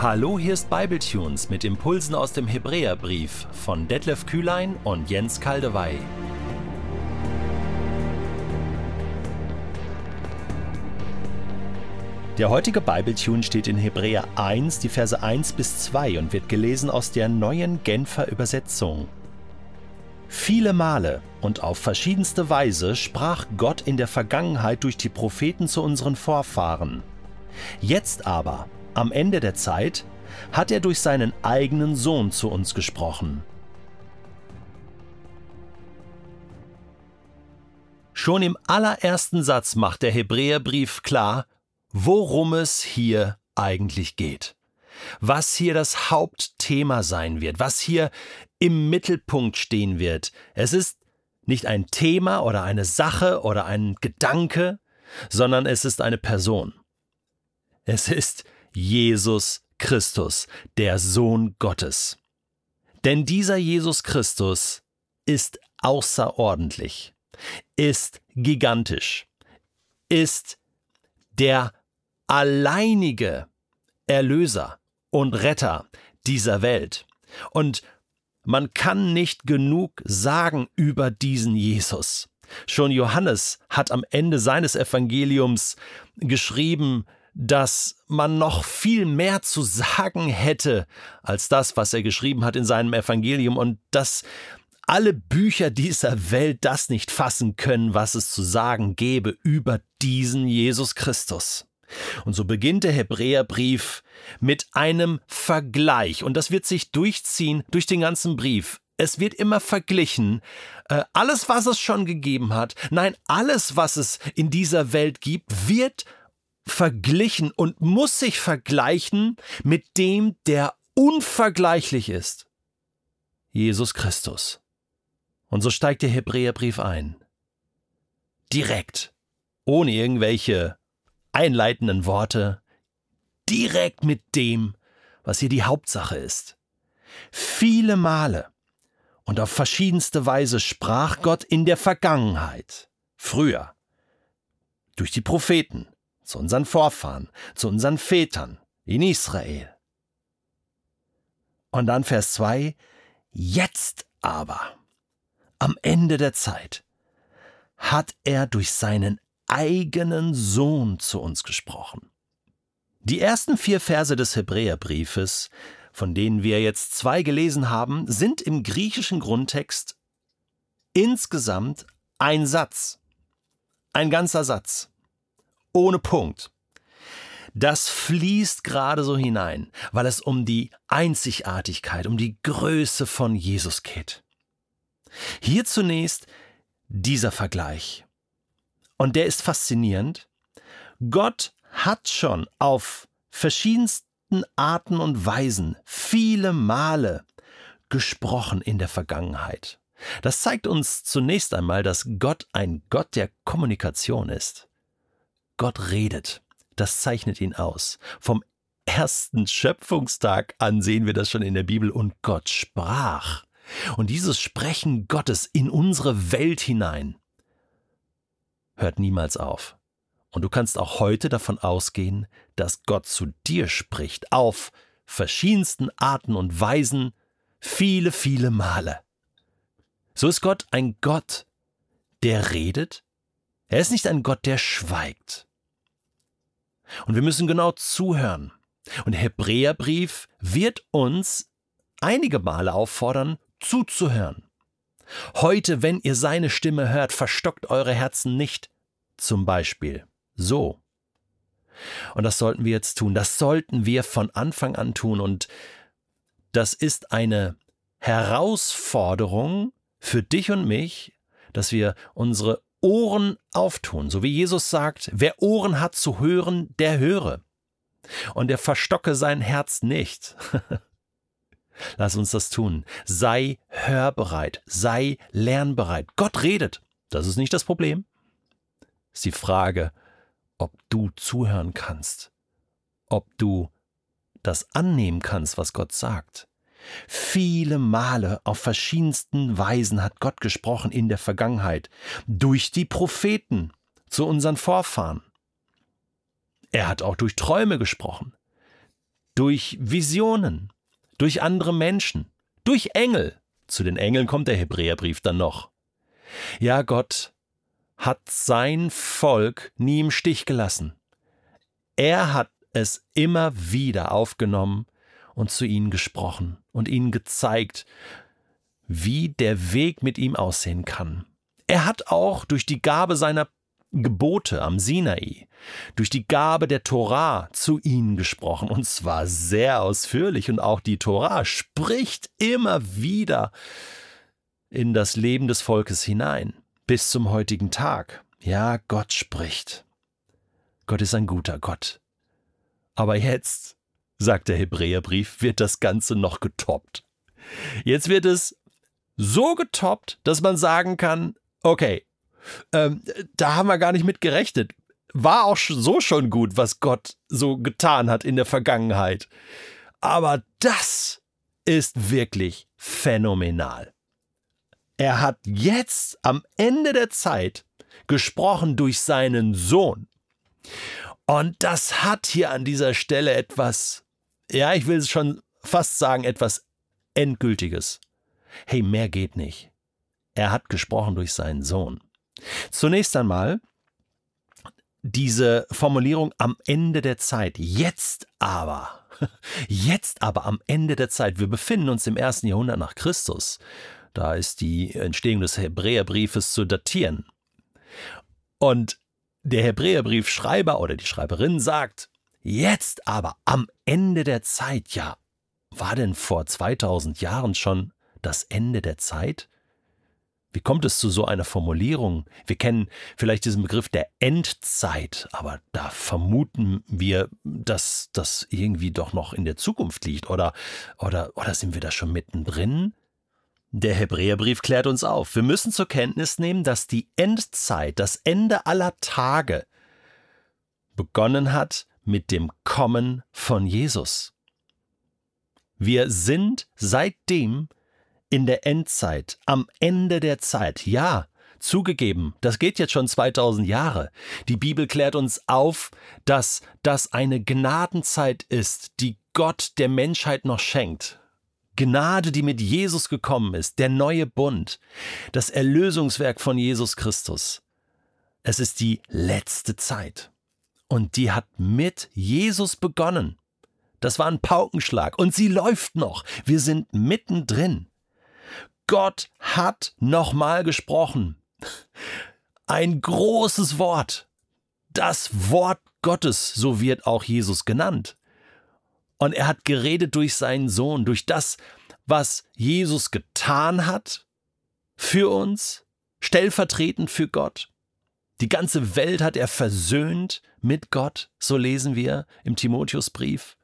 Hallo, hier ist Bibletunes mit Impulsen aus dem Hebräerbrief von Detlef Kühlein und Jens Kaldewey. Der heutige Bibletune steht in Hebräer 1, die Verse 1 bis 2 und wird gelesen aus der neuen Genfer Übersetzung. Viele Male und auf verschiedenste Weise sprach Gott in der Vergangenheit durch die Propheten zu unseren Vorfahren. Jetzt aber, am Ende der Zeit, hat er durch seinen eigenen Sohn zu uns gesprochen. Schon im allerersten Satz macht der Hebräerbrief klar, worum es hier eigentlich geht. Was hier das Hauptthema sein wird, was hier im Mittelpunkt stehen wird. Es ist nicht ein Thema oder eine Sache oder ein Gedanke, sondern es ist eine Person. Es ist Jesus Christus, der Sohn Gottes. Denn dieser Jesus Christus ist außerordentlich, ist gigantisch, ist der alleinige Erlöser und Retter dieser Welt. Und man kann nicht genug sagen über diesen Jesus. Schon Johannes hat am Ende seines Evangeliums geschrieben, dass man noch viel mehr zu sagen hätte als das, was er geschrieben hat in seinem Evangelium und dass alle Bücher dieser Welt das nicht fassen können, was es zu sagen gäbe über diesen Jesus Christus. Und so beginnt der Hebräerbrief mit einem Vergleich. Und das wird sich durchziehen durch den ganzen Brief. Es wird immer verglichen. Äh, alles, was es schon gegeben hat, nein, alles, was es in dieser Welt gibt, wird verglichen und muss sich vergleichen mit dem, der unvergleichlich ist. Jesus Christus. Und so steigt der Hebräerbrief ein. Direkt. Ohne irgendwelche einleitenden Worte direkt mit dem, was hier die Hauptsache ist. Viele Male und auf verschiedenste Weise sprach Gott in der Vergangenheit, früher, durch die Propheten, zu unseren Vorfahren, zu unseren Vätern in Israel. Und dann Vers 2, jetzt aber, am Ende der Zeit, hat er durch seinen eigenen Sohn zu uns gesprochen. Die ersten vier Verse des Hebräerbriefes, von denen wir jetzt zwei gelesen haben, sind im griechischen Grundtext insgesamt ein Satz, ein ganzer Satz, ohne Punkt. Das fließt gerade so hinein, weil es um die Einzigartigkeit, um die Größe von Jesus geht. Hier zunächst dieser Vergleich. Und der ist faszinierend. Gott hat schon auf verschiedensten Arten und Weisen viele Male gesprochen in der Vergangenheit. Das zeigt uns zunächst einmal, dass Gott ein Gott der Kommunikation ist. Gott redet. Das zeichnet ihn aus. Vom ersten Schöpfungstag an sehen wir das schon in der Bibel und Gott sprach. Und dieses Sprechen Gottes in unsere Welt hinein, hört niemals auf. Und du kannst auch heute davon ausgehen, dass Gott zu dir spricht, auf verschiedensten Arten und Weisen, viele, viele Male. So ist Gott ein Gott, der redet. Er ist nicht ein Gott, der schweigt. Und wir müssen genau zuhören. Und der Hebräerbrief wird uns einige Male auffordern, zuzuhören. Heute, wenn ihr seine Stimme hört, verstockt eure Herzen nicht. Zum Beispiel so. Und das sollten wir jetzt tun. Das sollten wir von Anfang an tun. Und das ist eine Herausforderung für dich und mich, dass wir unsere Ohren auftun. So wie Jesus sagt, wer Ohren hat zu hören, der höre. Und er verstocke sein Herz nicht. Lass uns das tun. Sei hörbereit, sei lernbereit. Gott redet. Das ist nicht das Problem. Ist die Frage, ob du zuhören kannst, ob du das annehmen kannst, was Gott sagt. Viele Male auf verschiedensten Weisen hat Gott gesprochen in der Vergangenheit, durch die Propheten zu unseren Vorfahren. Er hat auch durch Träume gesprochen durch Visionen, durch andere Menschen, durch Engel. Zu den Engeln kommt der Hebräerbrief dann noch. Ja, Gott hat sein Volk nie im Stich gelassen. Er hat es immer wieder aufgenommen und zu ihnen gesprochen und ihnen gezeigt, wie der Weg mit ihm aussehen kann. Er hat auch durch die Gabe seiner Gebote am Sinai, durch die Gabe der Torah zu ihnen gesprochen, und zwar sehr ausführlich, und auch die Torah spricht immer wieder in das Leben des Volkes hinein, bis zum heutigen Tag. Ja, Gott spricht. Gott ist ein guter Gott. Aber jetzt, sagt der Hebräerbrief, wird das Ganze noch getoppt. Jetzt wird es so getoppt, dass man sagen kann, okay, ähm, da haben wir gar nicht mit gerechnet. War auch so schon gut, was Gott so getan hat in der Vergangenheit. Aber das ist wirklich phänomenal. Er hat jetzt am Ende der Zeit gesprochen durch seinen Sohn. Und das hat hier an dieser Stelle etwas, ja, ich will es schon fast sagen, etwas Endgültiges. Hey, mehr geht nicht. Er hat gesprochen durch seinen Sohn. Zunächst einmal diese Formulierung am Ende der Zeit. Jetzt aber. Jetzt aber am Ende der Zeit. Wir befinden uns im ersten Jahrhundert nach Christus. Da ist die Entstehung des Hebräerbriefes zu datieren. Und der Hebräerbriefschreiber oder die Schreiberin sagt, jetzt aber am Ende der Zeit, ja, war denn vor 2000 Jahren schon das Ende der Zeit? Wie kommt es zu so einer Formulierung? Wir kennen vielleicht diesen Begriff der Endzeit, aber da vermuten wir, dass das irgendwie doch noch in der Zukunft liegt. Oder, oder, oder sind wir da schon mittendrin? Der Hebräerbrief klärt uns auf. Wir müssen zur Kenntnis nehmen, dass die Endzeit, das Ende aller Tage, begonnen hat mit dem Kommen von Jesus. Wir sind seitdem in der Endzeit, am Ende der Zeit. Ja, zugegeben, das geht jetzt schon 2000 Jahre. Die Bibel klärt uns auf, dass das eine Gnadenzeit ist, die Gott der Menschheit noch schenkt. Gnade, die mit Jesus gekommen ist, der neue Bund, das Erlösungswerk von Jesus Christus. Es ist die letzte Zeit. Und die hat mit Jesus begonnen. Das war ein Paukenschlag und sie läuft noch. Wir sind mittendrin. Gott hat nochmal gesprochen. Ein großes Wort. Das Wort Gottes, so wird auch Jesus genannt. Und er hat geredet durch seinen Sohn, durch das, was Jesus getan hat für uns, stellvertretend für Gott. Die ganze Welt hat er versöhnt mit Gott, so lesen wir im Timotheusbrief.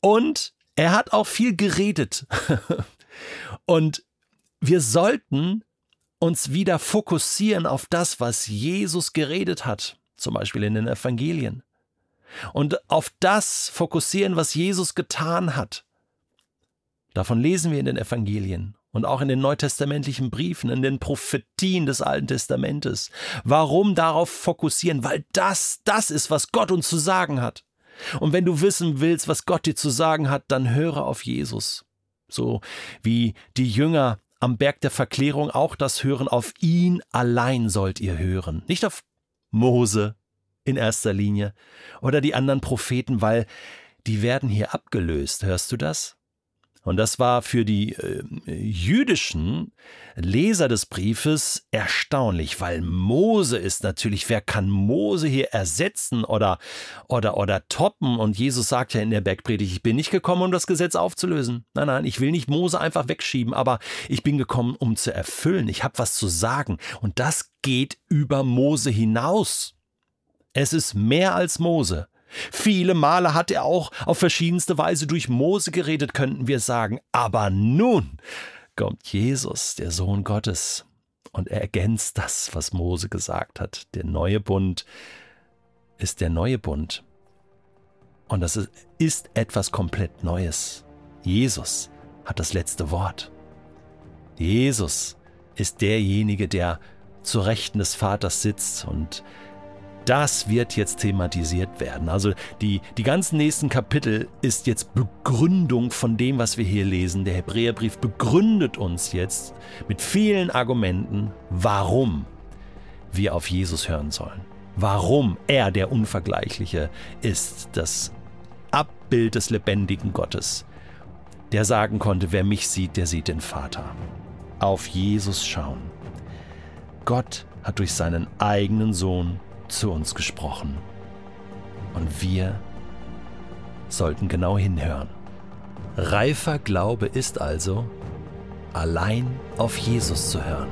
Und er hat auch viel geredet. Und wir sollten uns wieder fokussieren auf das, was Jesus geredet hat, zum Beispiel in den Evangelien und auf das fokussieren, was Jesus getan hat. Davon lesen wir in den Evangelien und auch in den neutestamentlichen Briefen, in den Prophetien des Alten Testamentes. Warum darauf fokussieren? Weil das, das ist, was Gott uns zu sagen hat. Und wenn du wissen willst, was Gott dir zu sagen hat, dann höre auf Jesus. So wie die Jünger am Berg der Verklärung auch das hören, auf ihn allein sollt ihr hören. Nicht auf Mose, in erster Linie oder die anderen Propheten, weil die werden hier abgelöst. Hörst du das? Und das war für die äh, jüdischen Leser des Briefes erstaunlich, weil Mose ist natürlich, wer kann Mose hier ersetzen oder, oder, oder toppen? Und Jesus sagt ja in der Bergpredigt, ich bin nicht gekommen, um das Gesetz aufzulösen. Nein, nein, ich will nicht Mose einfach wegschieben, aber ich bin gekommen, um zu erfüllen. Ich habe was zu sagen. Und das geht über Mose hinaus. Es ist mehr als Mose. Viele Male hat er auch auf verschiedenste Weise durch Mose geredet, könnten wir sagen. Aber nun kommt Jesus, der Sohn Gottes, und er ergänzt das, was Mose gesagt hat. Der neue Bund ist der neue Bund. Und das ist etwas komplett Neues. Jesus hat das letzte Wort. Jesus ist derjenige, der zur Rechten des Vaters sitzt und das wird jetzt thematisiert werden. Also die, die ganzen nächsten Kapitel ist jetzt Begründung von dem, was wir hier lesen. Der Hebräerbrief begründet uns jetzt mit vielen Argumenten, warum wir auf Jesus hören sollen. Warum er der Unvergleichliche ist, das Abbild des lebendigen Gottes, der sagen konnte, wer mich sieht, der sieht den Vater. Auf Jesus schauen. Gott hat durch seinen eigenen Sohn zu uns gesprochen. Und wir sollten genau hinhören. Reifer Glaube ist also, allein auf Jesus zu hören.